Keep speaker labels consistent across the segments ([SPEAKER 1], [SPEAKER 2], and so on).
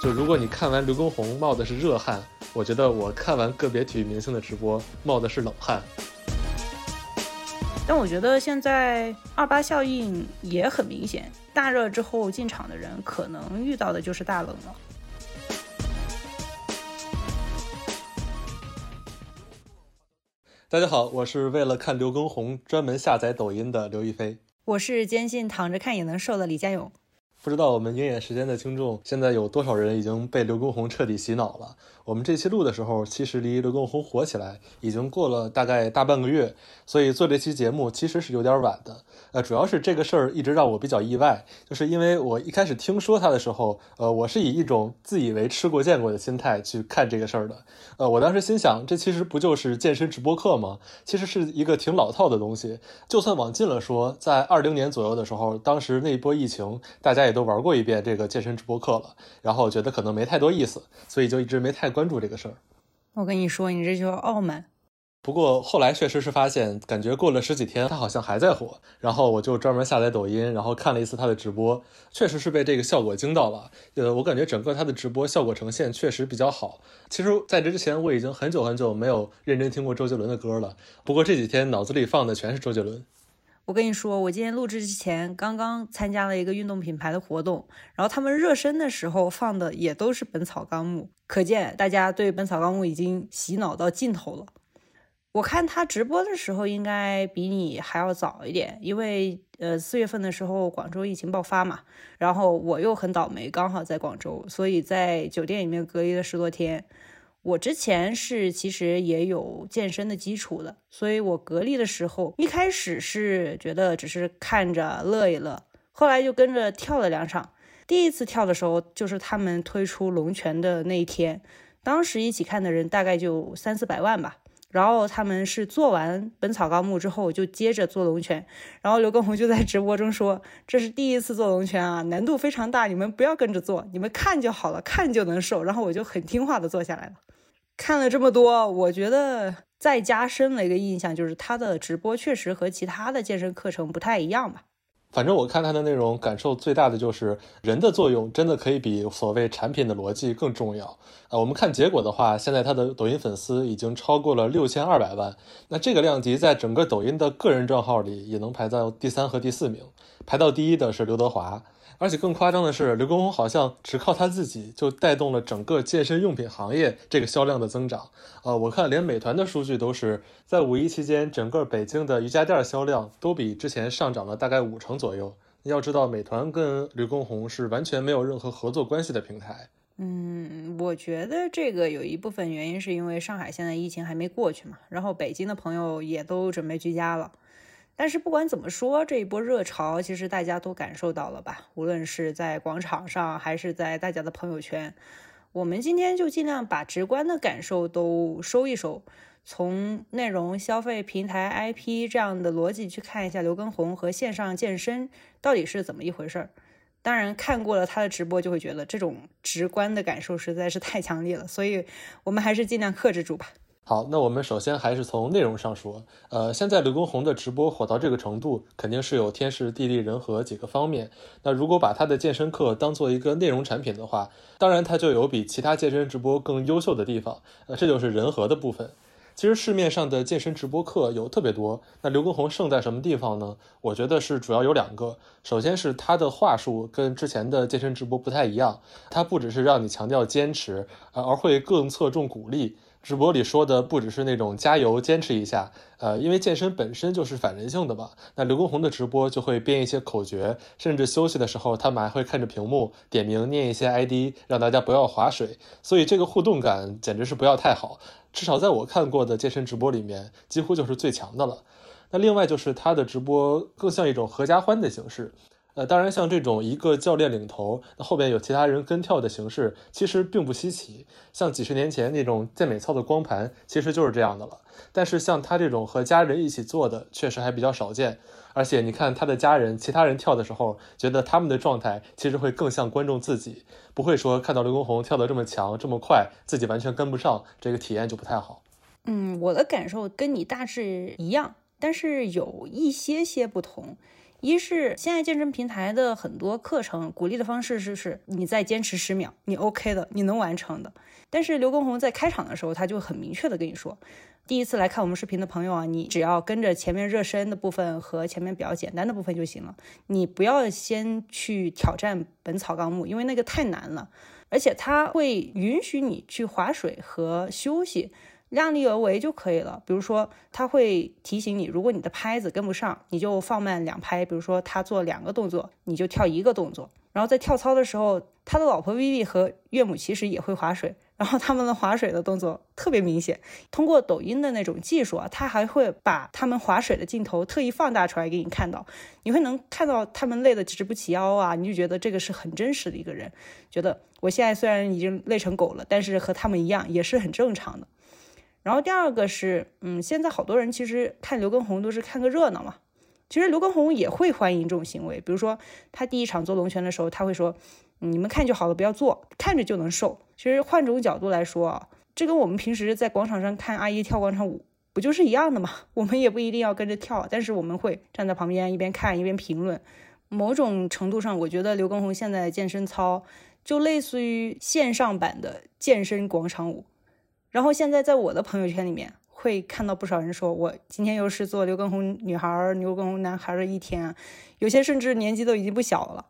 [SPEAKER 1] 就如果你看完刘畊宏冒的是热汗，我觉得我看完个别体育明星的直播冒的是冷汗。
[SPEAKER 2] 但我觉得现在二八效应也很明显，大热之后进场的人可能遇到的就是大冷了。
[SPEAKER 1] 大家好，我是为了看刘畊宏专门下载抖音的刘亦菲。
[SPEAKER 2] 我是坚信躺着看也能瘦的李佳勇。
[SPEAKER 1] 不知道我们鹰眼时间的听众现在有多少人已经被刘畊宏彻底洗脑了？我们这期录的时候，其实离刘畊宏火起来已经过了大概大半个月，所以做这期节目其实是有点晚的。呃，主要是这个事儿一直让我比较意外，就是因为我一开始听说他的时候，呃，我是以一种自以为吃过见过的心态去看这个事儿的。呃，我当时心想，这其实不就是健身直播课吗？其实是一个挺老套的东西。就算往近了说，在二零年左右的时候，当时那一波疫情，大家也都玩过一遍这个健身直播课了，然后觉得可能没太多意思，所以就一直没太关注这个事儿。
[SPEAKER 2] 我跟你说，你这就是傲慢。
[SPEAKER 1] 不过后来确实是发现，感觉过了十几天，他好像还在火。然后我就专门下载抖音，然后看了一次他的直播，确实是被这个效果惊到了。呃，我感觉整个他的直播效果呈现确实比较好。其实在这之前，我已经很久很久没有认真听过周杰伦的歌了。不过这几天脑子里放的全是周杰伦。
[SPEAKER 2] 我跟你说，我今天录制之前刚刚参加了一个运动品牌的活动，然后他们热身的时候放的也都是《本草纲目》，可见大家对《本草纲目》已经洗脑到尽头了。我看他直播的时候应该比你还要早一点，因为呃四月份的时候广州疫情爆发嘛，然后我又很倒霉，刚好在广州，所以在酒店里面隔离了十多天。我之前是其实也有健身的基础的，所以我隔离的时候一开始是觉得只是看着乐一乐，后来就跟着跳了两场。第一次跳的时候就是他们推出龙泉的那一天，当时一起看的人大概就三四百万吧。然后他们是做完《本草纲目》之后，就接着做龙泉。然后刘畊宏就在直播中说：“这是第一次做龙泉啊，难度非常大，你们不要跟着做，你们看就好了，看就能瘦。”然后我就很听话的做下来了。看了这么多，我觉得再加深了一个印象，就是他的直播确实和其他的健身课程不太一样吧。
[SPEAKER 1] 反正我看他的内容，感受最大的就是人的作用真的可以比所谓产品的逻辑更重要呃！我们看结果的话，现在他的抖音粉丝已经超过了六千二百万，那这个量级在整个抖音的个人账号里也能排到第三和第四名，排到第一的是刘德华。而且更夸张的是，刘畊宏好像只靠他自己就带动了整个健身用品行业这个销量的增长。呃，我看连美团的数据都是在五一期间，整个北京的瑜伽垫销量都比之前上涨了大概五成左右。要知道，美团跟刘畊宏是完全没有任何合作关系的平台。
[SPEAKER 2] 嗯，我觉得这个有一部分原因是因为上海现在疫情还没过去嘛，然后北京的朋友也都准备居家了。但是不管怎么说，这一波热潮其实大家都感受到了吧？无论是在广场上，还是在大家的朋友圈，我们今天就尽量把直观的感受都收一收，从内容消费平台 IP 这样的逻辑去看一下刘畊宏和线上健身到底是怎么一回事儿。当然，看过了他的直播，就会觉得这种直观的感受实在是太强烈了，所以我们还是尽量克制住吧。
[SPEAKER 1] 好，那我们首先还是从内容上说，呃，现在刘畊宏的直播火到这个程度，肯定是有天时地利人和几个方面。那如果把他的健身课当做一个内容产品的话，当然他就有比其他健身直播更优秀的地方，呃，这就是人和的部分。其实市面上的健身直播课有特别多，那刘畊宏胜在什么地方呢？我觉得是主要有两个，首先是他的话术跟之前的健身直播不太一样，他不只是让你强调坚持，而会更侧重鼓励。直播里说的不只是那种加油、坚持一下，呃，因为健身本身就是反人性的嘛。那刘畊宏的直播就会编一些口诀，甚至休息的时候他们还会看着屏幕点名念一些 ID，让大家不要划水。所以这个互动感简直是不要太好，至少在我看过的健身直播里面，几乎就是最强的了。那另外就是他的直播更像一种合家欢的形式。呃，当然，像这种一个教练领头，那后边有其他人跟跳的形式，其实并不稀奇。像几十年前那种健美操的光盘，其实就是这样的了。但是像他这种和家人一起做的，确实还比较少见。而且你看他的家人，其他人跳的时候，觉得他们的状态其实会更像观众自己，不会说看到刘畊宏跳得这么强、这么快，自己完全跟不上，这个体验就不太好。
[SPEAKER 2] 嗯，我的感受跟你大致一样，但是有一些些不同。一是现在健身平台的很多课程鼓励的方式是是你再坚持十秒，你 OK 的，你能完成的。但是刘畊宏在开场的时候他就很明确的跟你说，第一次来看我们视频的朋友啊，你只要跟着前面热身的部分和前面比较简单的部分就行了，你不要先去挑战《本草纲目》，因为那个太难了。而且他会允许你去划水和休息，量力而为就可以了。比如说，他会提醒你，如果你的拍子跟不上，你就放慢两拍。比如说，他做两个动作，你就跳一个动作。然后在跳操的时候，他的老婆 Vivi 和岳母其实也会划水。然后他们的划水的动作特别明显，通过抖音的那种技术啊，他还会把他们划水的镜头特意放大出来给你看到，你会能看到他们累得直不起腰啊，你就觉得这个是很真实的一个人，觉得我现在虽然已经累成狗了，但是和他们一样也是很正常的。然后第二个是，嗯，现在好多人其实看刘畊宏都是看个热闹嘛，其实刘畊宏也会欢迎这种行为，比如说他第一场做龙拳的时候，他会说。你们看就好了，不要做，看着就能瘦。其实换种角度来说啊，这跟我们平时在广场上看阿姨跳广场舞不就是一样的吗？我们也不一定要跟着跳，但是我们会站在旁边一边看一边评论。某种程度上，我觉得刘畊宏现在的健身操就类似于线上版的健身广场舞。然后现在在我的朋友圈里面会看到不少人说，我今天又是做刘畊宏女孩、刘畊宏男孩的一天，有些甚至年纪都已经不小了。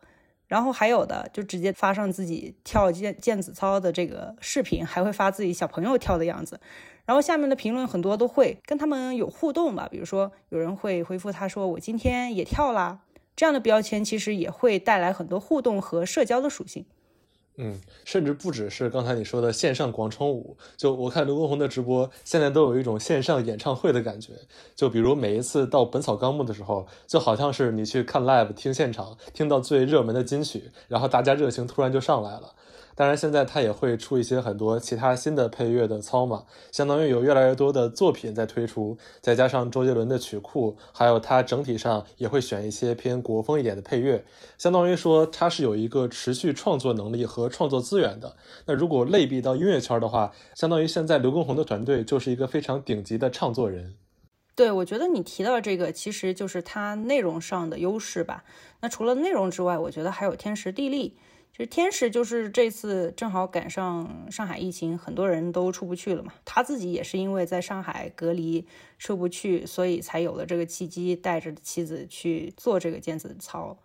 [SPEAKER 2] 然后还有的就直接发上自己跳健健子操的这个视频，还会发自己小朋友跳的样子。然后下面的评论很多都会跟他们有互动吧，比如说有人会回复他说我今天也跳啦，这样的标签其实也会带来很多互动和社交的属性。
[SPEAKER 1] 嗯，甚至不只是刚才你说的线上广场舞，就我看刘畊宏的直播，现在都有一种线上演唱会的感觉。就比如每一次到《本草纲目》的时候，就好像是你去看 live 听现场，听到最热门的金曲，然后大家热情突然就上来了。当然，现在他也会出一些很多其他新的配乐的操嘛，相当于有越来越多的作品在推出，再加上周杰伦的曲库，还有他整体上也会选一些偏国风一点的配乐，相当于说他是有一个持续创作能力和创作资源的。那如果类比到音乐圈的话，相当于现在刘畊宏的团队就是一个非常顶级的唱作人。
[SPEAKER 2] 对，我觉得你提到这个其实就是他内容上的优势吧。那除了内容之外，我觉得还有天时地利。这天使就是这次正好赶上上海疫情，很多人都出不去了嘛。他自己也是因为在上海隔离出不去，所以才有了这个契机，带着妻子去做这个毽子操。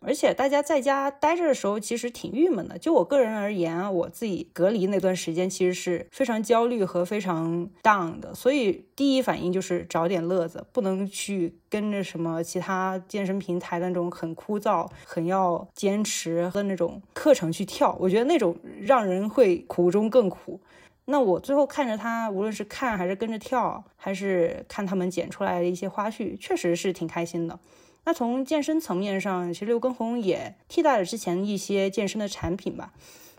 [SPEAKER 2] 而且大家在家待着的时候，其实挺郁闷的。就我个人而言啊，我自己隔离那段时间，其实是非常焦虑和非常 down 的。所以第一反应就是找点乐子，不能去跟着什么其他健身平台的那种很枯燥、很要坚持的那种课程去跳。我觉得那种让人会苦中更苦。那我最后看着他，无论是看还是跟着跳，还是看他们剪出来的一些花絮，确实是挺开心的。那从健身层面上，其实刘畊宏也替代了之前一些健身的产品吧，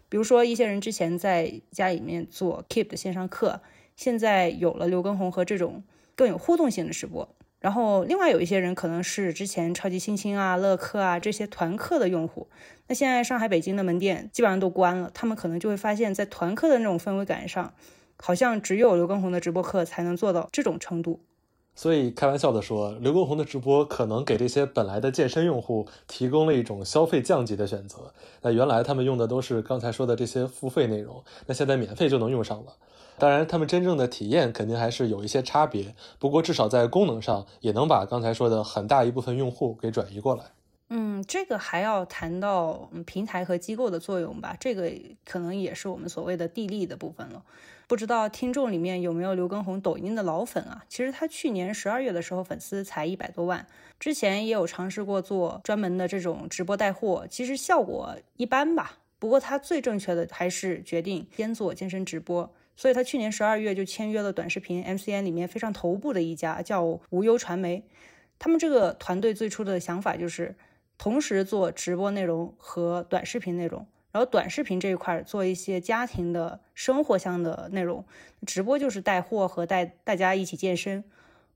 [SPEAKER 2] 比如说一些人之前在家里面做 Keep 的线上课，现在有了刘畊宏和这种更有互动性的直播。然后另外有一些人可能是之前超级星星啊、乐课啊这些团课的用户，那现在上海、北京的门店基本上都关了，他们可能就会发现，在团课的那种氛围感上，好像只有刘畊宏的直播课才能做到这种程度。
[SPEAKER 1] 所以开玩笑的说，刘畊宏的直播可能给这些本来的健身用户提供了一种消费降级的选择。那原来他们用的都是刚才说的这些付费内容，那现在免费就能用上了。当然，他们真正的体验肯定还是有一些差别，不过至少在功能上也能把刚才说的很大一部分用户给转移过来。
[SPEAKER 2] 嗯，这个还要谈到平台和机构的作用吧，这个可能也是我们所谓的地利的部分了。不知道听众里面有没有刘畊宏抖音的老粉啊？其实他去年十二月的时候粉丝才一百多万，之前也有尝试过做专门的这种直播带货，其实效果一般吧。不过他最正确的还是决定先做健身直播，所以他去年十二月就签约了短视频 MCN 里面非常头部的一家叫无忧传媒。他们这个团队最初的想法就是同时做直播内容和短视频内容。然后短视频这一块做一些家庭的生活向的内容，直播就是带货和带大家一起健身。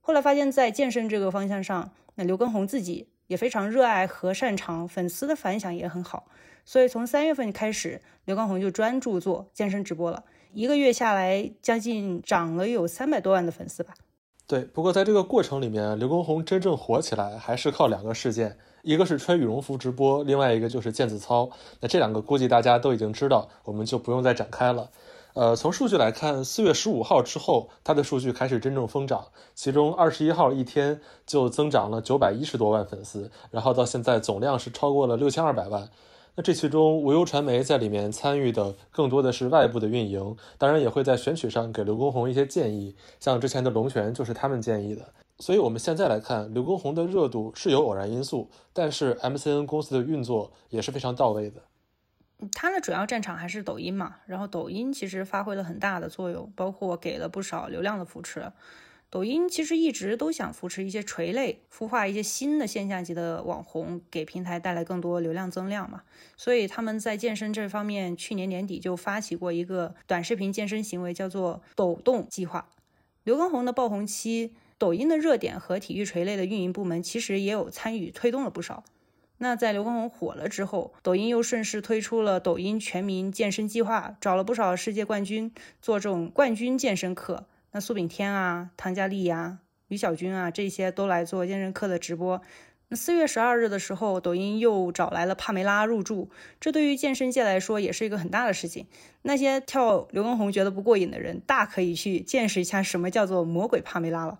[SPEAKER 2] 后来发现，在健身这个方向上，那刘畊宏自己也非常热爱和擅长，粉丝的反响也很好。所以从三月份开始，刘畊宏就专注做健身直播了。一个月下来，将近涨了有三百多万的粉丝吧。
[SPEAKER 1] 对，不过在这个过程里面，刘畊宏真正火起来还是靠两个事件，一个是穿羽绒服直播，另外一个就是毽子操。那这两个估计大家都已经知道，我们就不用再展开了。呃，从数据来看，四月十五号之后，它的数据开始真正疯涨，其中二十一号一天就增长了九百一十多万粉丝，然后到现在总量是超过了六千二百万。那这其中，无忧传媒在里面参与的更多的是外部的运营，当然也会在选取上给刘畊宏一些建议，像之前的龙泉就是他们建议的。所以我们现在来看，刘畊宏的热度是有偶然因素，但是 MCN 公司的运作也是非常到位的。
[SPEAKER 2] 它的主要战场还是抖音嘛，然后抖音其实发挥了很大的作用，包括给了不少流量的扶持。抖音其实一直都想扶持一些垂类，孵化一些新的线下级的网红，给平台带来更多流量增量嘛。所以他们在健身这方面，去年年底就发起过一个短视频健身行为，叫做“抖动计划”。刘畊宏的爆红期，抖音的热点和体育垂类的运营部门其实也有参与推动了不少。那在刘畊宏火了之后，抖音又顺势推出了抖音全民健身计划，找了不少世界冠军做这种冠军健身课。那苏炳添啊、唐佳丽呀、吕小军啊，这些都来做健身课的直播。那四月十二日的时候，抖音又找来了帕梅拉入驻，这对于健身界来说也是一个很大的事情。那些跳刘畊宏觉得不过瘾的人，大可以去见识一下什么叫做魔鬼帕梅拉了。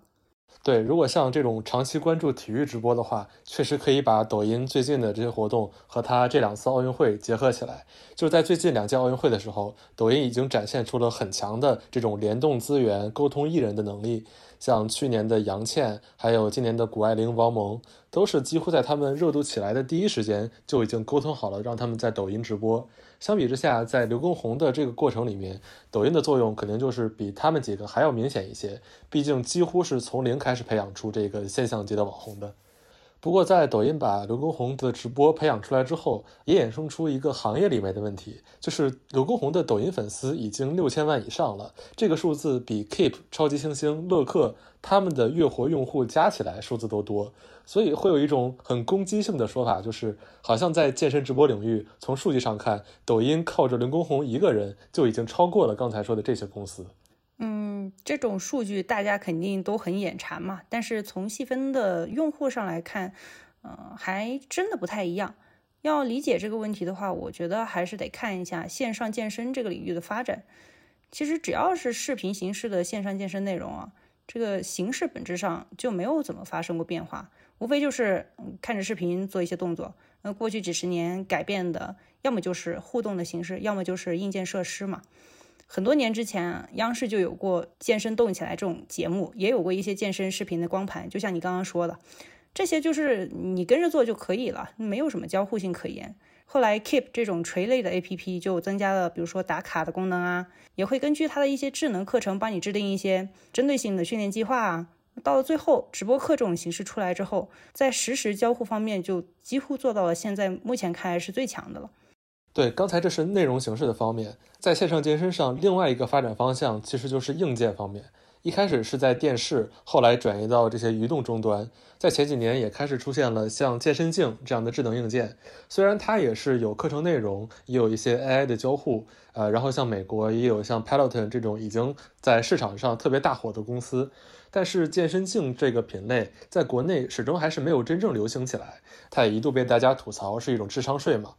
[SPEAKER 1] 对，如果像这种长期关注体育直播的话，确实可以把抖音最近的这些活动和它这两次奥运会结合起来。就是在最近两届奥运会的时候，抖音已经展现出了很强的这种联动资源、沟通艺人的能力。像去年的杨倩，还有今年的谷爱凌、王蒙，都是几乎在他们热度起来的第一时间就已经沟通好了，让他们在抖音直播。相比之下，在刘畊宏的这个过程里面，抖音的作用肯定就是比他们几个还要明显一些。毕竟几乎是从零开始培养出这个现象级的网红的。不过，在抖音把刘畊宏的直播培养出来之后，也衍生出一个行业里面的问题，就是刘畊宏的抖音粉丝已经六千万以上了，这个数字比 Keep、超级星星、乐客他们的月活用户加起来数字都多，所以会有一种很攻击性的说法，就是好像在健身直播领域，从数据上看，抖音靠着刘畊宏一个人就已经超过了刚才说的这些公司。
[SPEAKER 2] 这种数据大家肯定都很眼馋嘛，但是从细分的用户上来看，嗯，还真的不太一样。要理解这个问题的话，我觉得还是得看一下线上健身这个领域的发展。其实只要是视频形式的线上健身内容啊，这个形式本质上就没有怎么发生过变化，无非就是看着视频做一些动作。那过去几十年改变的，要么就是互动的形式，要么就是硬件设施嘛。很多年之前，央视就有过健身动起来这种节目，也有过一些健身视频的光盘。就像你刚刚说的，这些就是你跟着做就可以了，没有什么交互性可言。后来 Keep 这种垂类的 APP 就增加了，比如说打卡的功能啊，也会根据它的一些智能课程帮你制定一些针对性的训练计划啊。到了最后，直播课这种形式出来之后，在实时交互方面就几乎做到了现在目前看来是最强的了。
[SPEAKER 1] 对，刚才这是内容形式的方面，在线上健身上，另外一个发展方向其实就是硬件方面。一开始是在电视，后来转移到这些移动终端，在前几年也开始出现了像健身镜这样的智能硬件。虽然它也是有课程内容，也有一些 AI 的交互，呃，然后像美国也有像 Peloton 这种已经在市场上特别大火的公司，但是健身镜这个品类在国内始终还是没有真正流行起来。它也一度被大家吐槽是一种智商税嘛。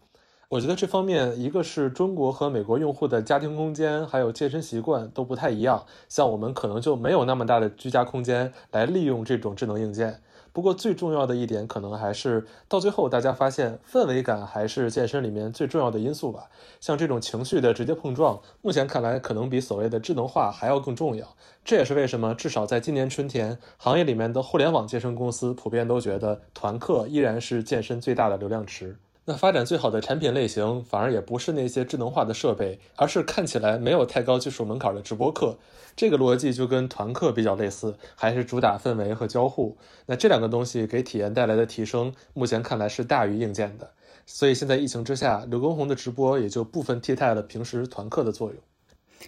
[SPEAKER 1] 我觉得这方面，一个是中国和美国用户的家庭空间还有健身习惯都不太一样，像我们可能就没有那么大的居家空间来利用这种智能硬件。不过最重要的一点，可能还是到最后大家发现氛围感还是健身里面最重要的因素吧。像这种情绪的直接碰撞，目前看来可能比所谓的智能化还要更重要。这也是为什么至少在今年春天，行业里面的互联网健身公司普遍都觉得团课依然是健身最大的流量池。那发展最好的产品类型，反而也不是那些智能化的设备，而是看起来没有太高技术门槛的直播课。这个逻辑就跟团课比较类似，还是主打氛围和交互。那这两个东西给体验带来的提升，目前看来是大于硬件的。所以现在疫情之下，刘畊宏的直播也就部分替代了平时团课的作用。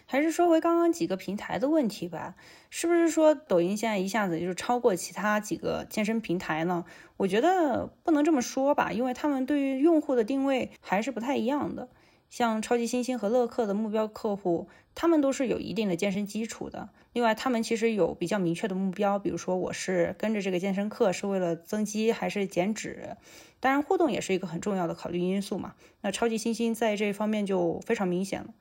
[SPEAKER 2] 还是说回刚刚几个平台的问题吧，是不是说抖音现在一下子就超过其他几个健身平台呢？我觉得不能这么说吧，因为他们对于用户的定位还是不太一样的。像超级星星和乐客的目标客户，他们都是有一定的健身基础的。另外，他们其实有比较明确的目标，比如说我是跟着这个健身课是为了增肌还是减脂。当然，互动也是一个很重要的考虑因素嘛。那超级星星在这方面就非常明显了。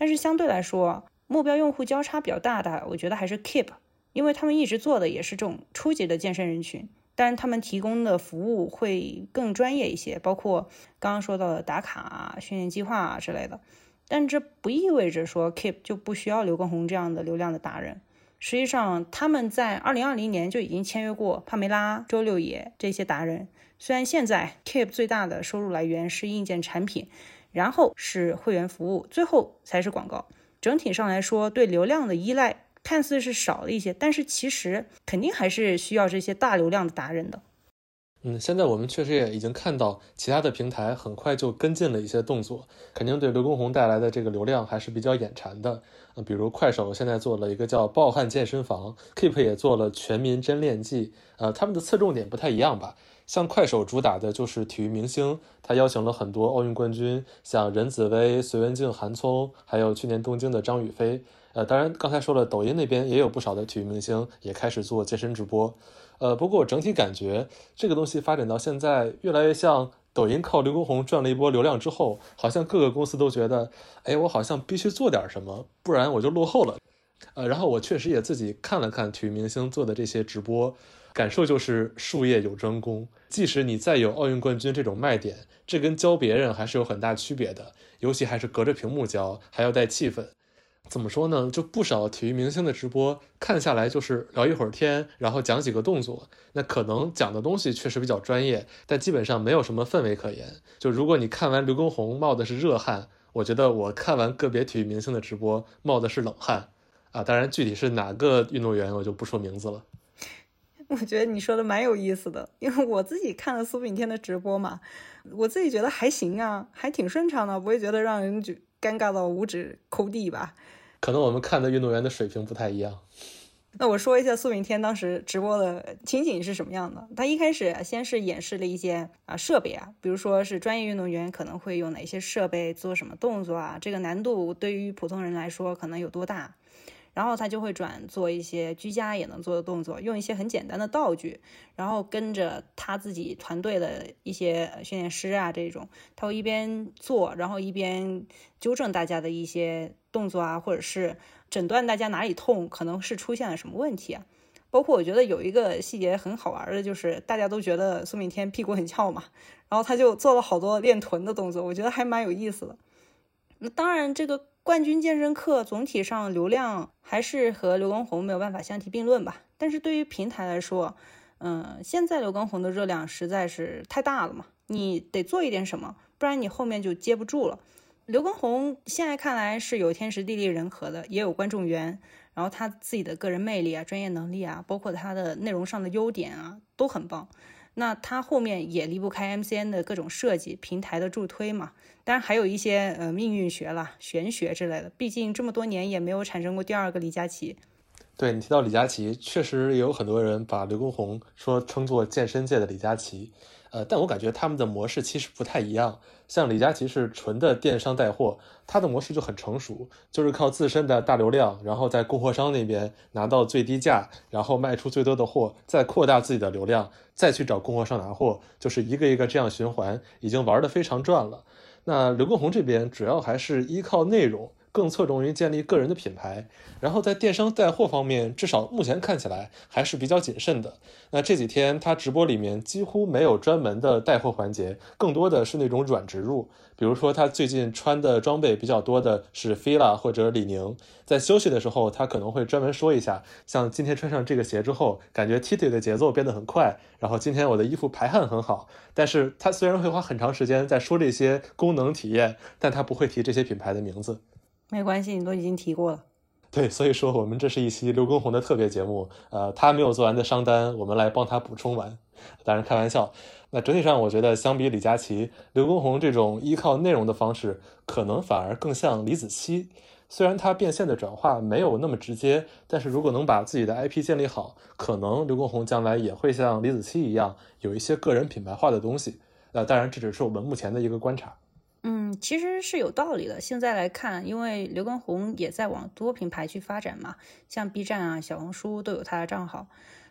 [SPEAKER 2] 但是相对来说，目标用户交叉比较大的，我觉得还是 Keep，因为他们一直做的也是这种初级的健身人群。但是他们提供的服务会更专业一些，包括刚刚说到的打卡啊、训练计划啊之类的。但这不意味着说 Keep 就不需要刘畊宏这样的流量的达人。实际上，他们在二零二零年就已经签约过帕梅拉、周六野这些达人。虽然现在 Keep 最大的收入来源是硬件产品，然后是会员服务，最后才是广告。整体上来说，对流量的依赖。看似是少了一些，但是其实肯定还是需要这些大流量的达人的。
[SPEAKER 1] 嗯，现在我们确实也已经看到其他的平台很快就跟进了一些动作，肯定对刘畊宏带来的这个流量还是比较眼馋的。嗯，比如快手现在做了一个叫“暴汗健身房 ”，Keep 也做了“全民真练季”。呃，他们的侧重点不太一样吧？像快手主打的就是体育明星，他邀请了很多奥运冠军，像任子威、隋文静、韩聪，还有去年东京的张雨霏。呃，当然，刚才说了，抖音那边也有不少的体育明星也开始做健身直播。呃，不过我整体感觉这个东西发展到现在，越来越像抖音靠刘畊宏赚了一波流量之后，好像各个公司都觉得，哎，我好像必须做点什么，不然我就落后了。呃，然后我确实也自己看了看体育明星做的这些直播，感受就是术业有专攻。即使你再有奥运冠军这种卖点，这跟教别人还是有很大区别的，尤其还是隔着屏幕教，还要带气氛。怎么说呢？就不少体育明星的直播看下来就是聊一会儿天，然后讲几个动作。那可能讲的东西确实比较专业，但基本上没有什么氛围可言。就如果你看完刘畊宏冒的是热汗，我觉得我看完个别体育明星的直播冒的是冷汗啊。当然，具体是哪个运动员，我就不说名字了。
[SPEAKER 2] 我觉得你说的蛮有意思的，因为我自己看了苏炳添的直播嘛，我自己觉得还行啊，还挺顺畅的，不会觉得让人就尴尬到五指抠地吧。
[SPEAKER 1] 可能我们看的运动员的水平不太一样。
[SPEAKER 2] 那我说一下苏炳添当时直播的情景是什么样的。他一开始先是演示了一些啊设备啊，比如说是专业运动员可能会用哪些设备做什么动作啊，这个难度对于普通人来说可能有多大。然后他就会转做一些居家也能做的动作，用一些很简单的道具，然后跟着他自己团队的一些训练师啊这种，他会一边做，然后一边纠正大家的一些动作啊，或者是诊断大家哪里痛，可能是出现了什么问题啊。包括我觉得有一个细节很好玩的，就是大家都觉得苏炳添屁股很翘嘛，然后他就做了好多练臀的动作，我觉得还蛮有意思的。那当然这个。冠军健身课总体上流量还是和刘畊宏没有办法相提并论吧。但是对于平台来说，嗯，现在刘畊宏的热量实在是太大了嘛，你得做一点什么，不然你后面就接不住了。刘畊宏现在看来是有天时地利人和的，也有观众缘，然后他自己的个人魅力啊、专业能力啊，包括他的内容上的优点啊，都很棒。那它后面也离不开 MCN 的各种设计、平台的助推嘛，当然还有一些呃命运学啦、玄学之类的。毕竟这么多年也没有产生过第二个李佳琦。
[SPEAKER 1] 对你提到李佳琦，确实也有很多人把刘畊宏说称作健身界的李佳琦。呃，但我感觉他们的模式其实不太一样。像李佳琦是纯的电商带货，他的模式就很成熟，就是靠自身的大流量，然后在供货商那边拿到最低价，然后卖出最多的货，再扩大自己的流量，再去找供货商拿货，就是一个一个这样循环，已经玩得非常赚了。那刘畊宏这边主要还是依靠内容。更侧重于建立个人的品牌，然后在电商带货方面，至少目前看起来还是比较谨慎的。那这几天他直播里面几乎没有专门的带货环节，更多的是那种软植入。比如说他最近穿的装备比较多的是 fila 或者李宁，在休息的时候他可能会专门说一下，像今天穿上这个鞋之后，感觉踢腿的节奏变得很快，然后今天我的衣服排汗很好。但是他虽然会花很长时间在说这些功能体验，但他不会提这些品牌的名字。
[SPEAKER 2] 没关系，你都已经提过了。
[SPEAKER 1] 对，所以说我们这是一期刘畊宏的特别节目，呃，他没有做完的商单，我们来帮他补充完。当然开玩笑。那整体上，我觉得相比李佳琦、刘畊宏这种依靠内容的方式，可能反而更像李子柒。虽然他变现的转化没有那么直接，但是如果能把自己的 IP 建立好，可能刘畊宏将来也会像李子柒一样，有一些个人品牌化的东西。那当然，这只是我们目前的一个观察。
[SPEAKER 2] 嗯，其实是有道理的。现在来看，因为刘畊宏也在往多品牌去发展嘛，像 B 站啊、小红书都有他的账号。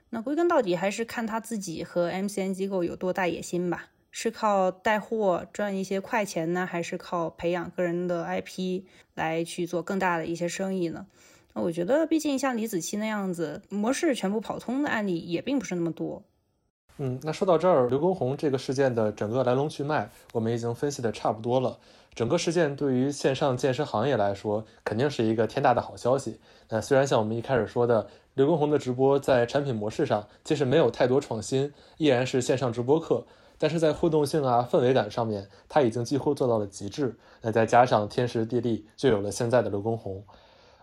[SPEAKER 2] 那归根到底还是看他自己和 MCN 机构有多大野心吧。是靠带货赚一些快钱呢，还是靠培养个人的 IP 来去做更大的一些生意呢？那我觉得，毕竟像李子柒那样子模式全部跑通的案例也并不是那么多。
[SPEAKER 1] 嗯，那说到这儿，刘畊宏这个事件的整个来龙去脉，我们已经分析的差不多了。整个事件对于线上健身行业来说，肯定是一个天大的好消息。那虽然像我们一开始说的，刘畊宏的直播在产品模式上其实没有太多创新，依然是线上直播课，但是在互动性啊、氛围感上面，他已经几乎做到了极致。那再加上天时地利，就有了现在的刘畊宏。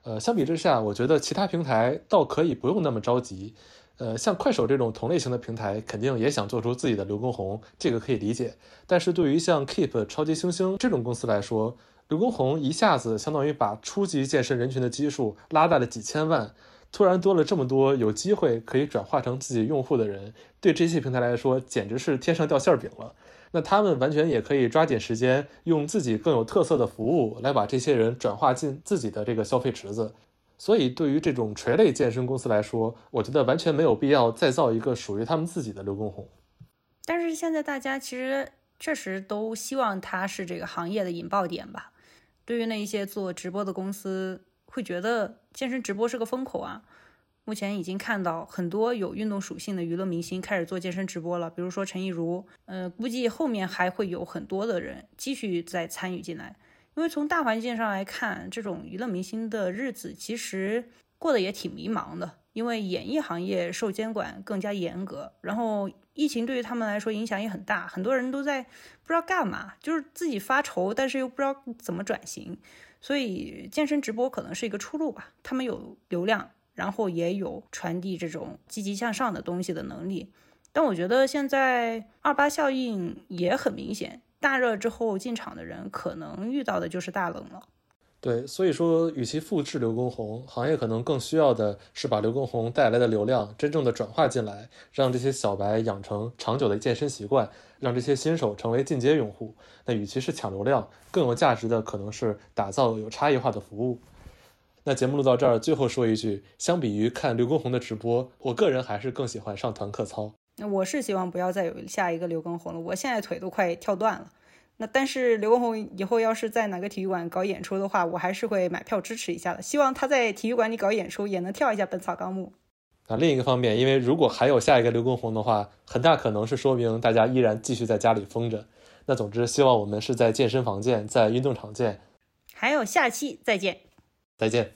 [SPEAKER 1] 呃，相比之下，我觉得其他平台倒可以不用那么着急。呃，像快手这种同类型的平台，肯定也想做出自己的刘畊宏，这个可以理解。但是对于像 Keep、超级星星这种公司来说，刘畊宏一下子相当于把初级健身人群的基数拉大了几千万，突然多了这么多有机会可以转化成自己用户的人，对这些平台来说简直是天上掉馅饼了。那他们完全也可以抓紧时间，用自己更有特色的服务来把这些人转化进自己的这个消费池子。所以，对于这种垂类健身公司来说，我觉得完全没有必要再造一个属于他们自己的刘畊宏。
[SPEAKER 2] 但是现在大家其实确实都希望他是这个行业的引爆点吧？对于那一些做直播的公司，会觉得健身直播是个风口啊。目前已经看到很多有运动属性的娱乐明星开始做健身直播了，比如说陈亦儒，呃，估计后面还会有很多的人继续再参与进来。因为从大环境上来看，这种娱乐明星的日子其实过得也挺迷茫的。因为演艺行业受监管更加严格，然后疫情对于他们来说影响也很大，很多人都在不知道干嘛，就是自己发愁，但是又不知道怎么转型。所以健身直播可能是一个出路吧。他们有流量，然后也有传递这种积极向上的东西的能力。但我觉得现在二八效应也很明显。大热之后进场的人，可能遇到的就是大冷了。
[SPEAKER 1] 对，所以说，与其复制刘畊宏，行业可能更需要的是把刘畊宏带来的流量真正的转化进来，让这些小白养成长久的健身习惯，让这些新手成为进阶用户。那与其是抢流量，更有价值的可能是打造有差异化的服务。那节目录到这儿，最后说一句，相比于看刘畊宏的直播，我个人还是更喜欢上团课操。
[SPEAKER 2] 那我是希望不要再有下一个刘畊宏了，我现在腿都快跳断了。那但是刘畊宏以后要是在哪个体育馆搞演出的话，我还是会买票支持一下的。希望他在体育馆里搞演出也能跳一下《本草纲目》。
[SPEAKER 1] 那另一个方面，因为如果还有下一个刘畊宏的话，很大可能是说明大家依然继续在家里封着。那总之，希望我们是在健身房见，在运动场见。
[SPEAKER 2] 还有下期再见，
[SPEAKER 1] 再见。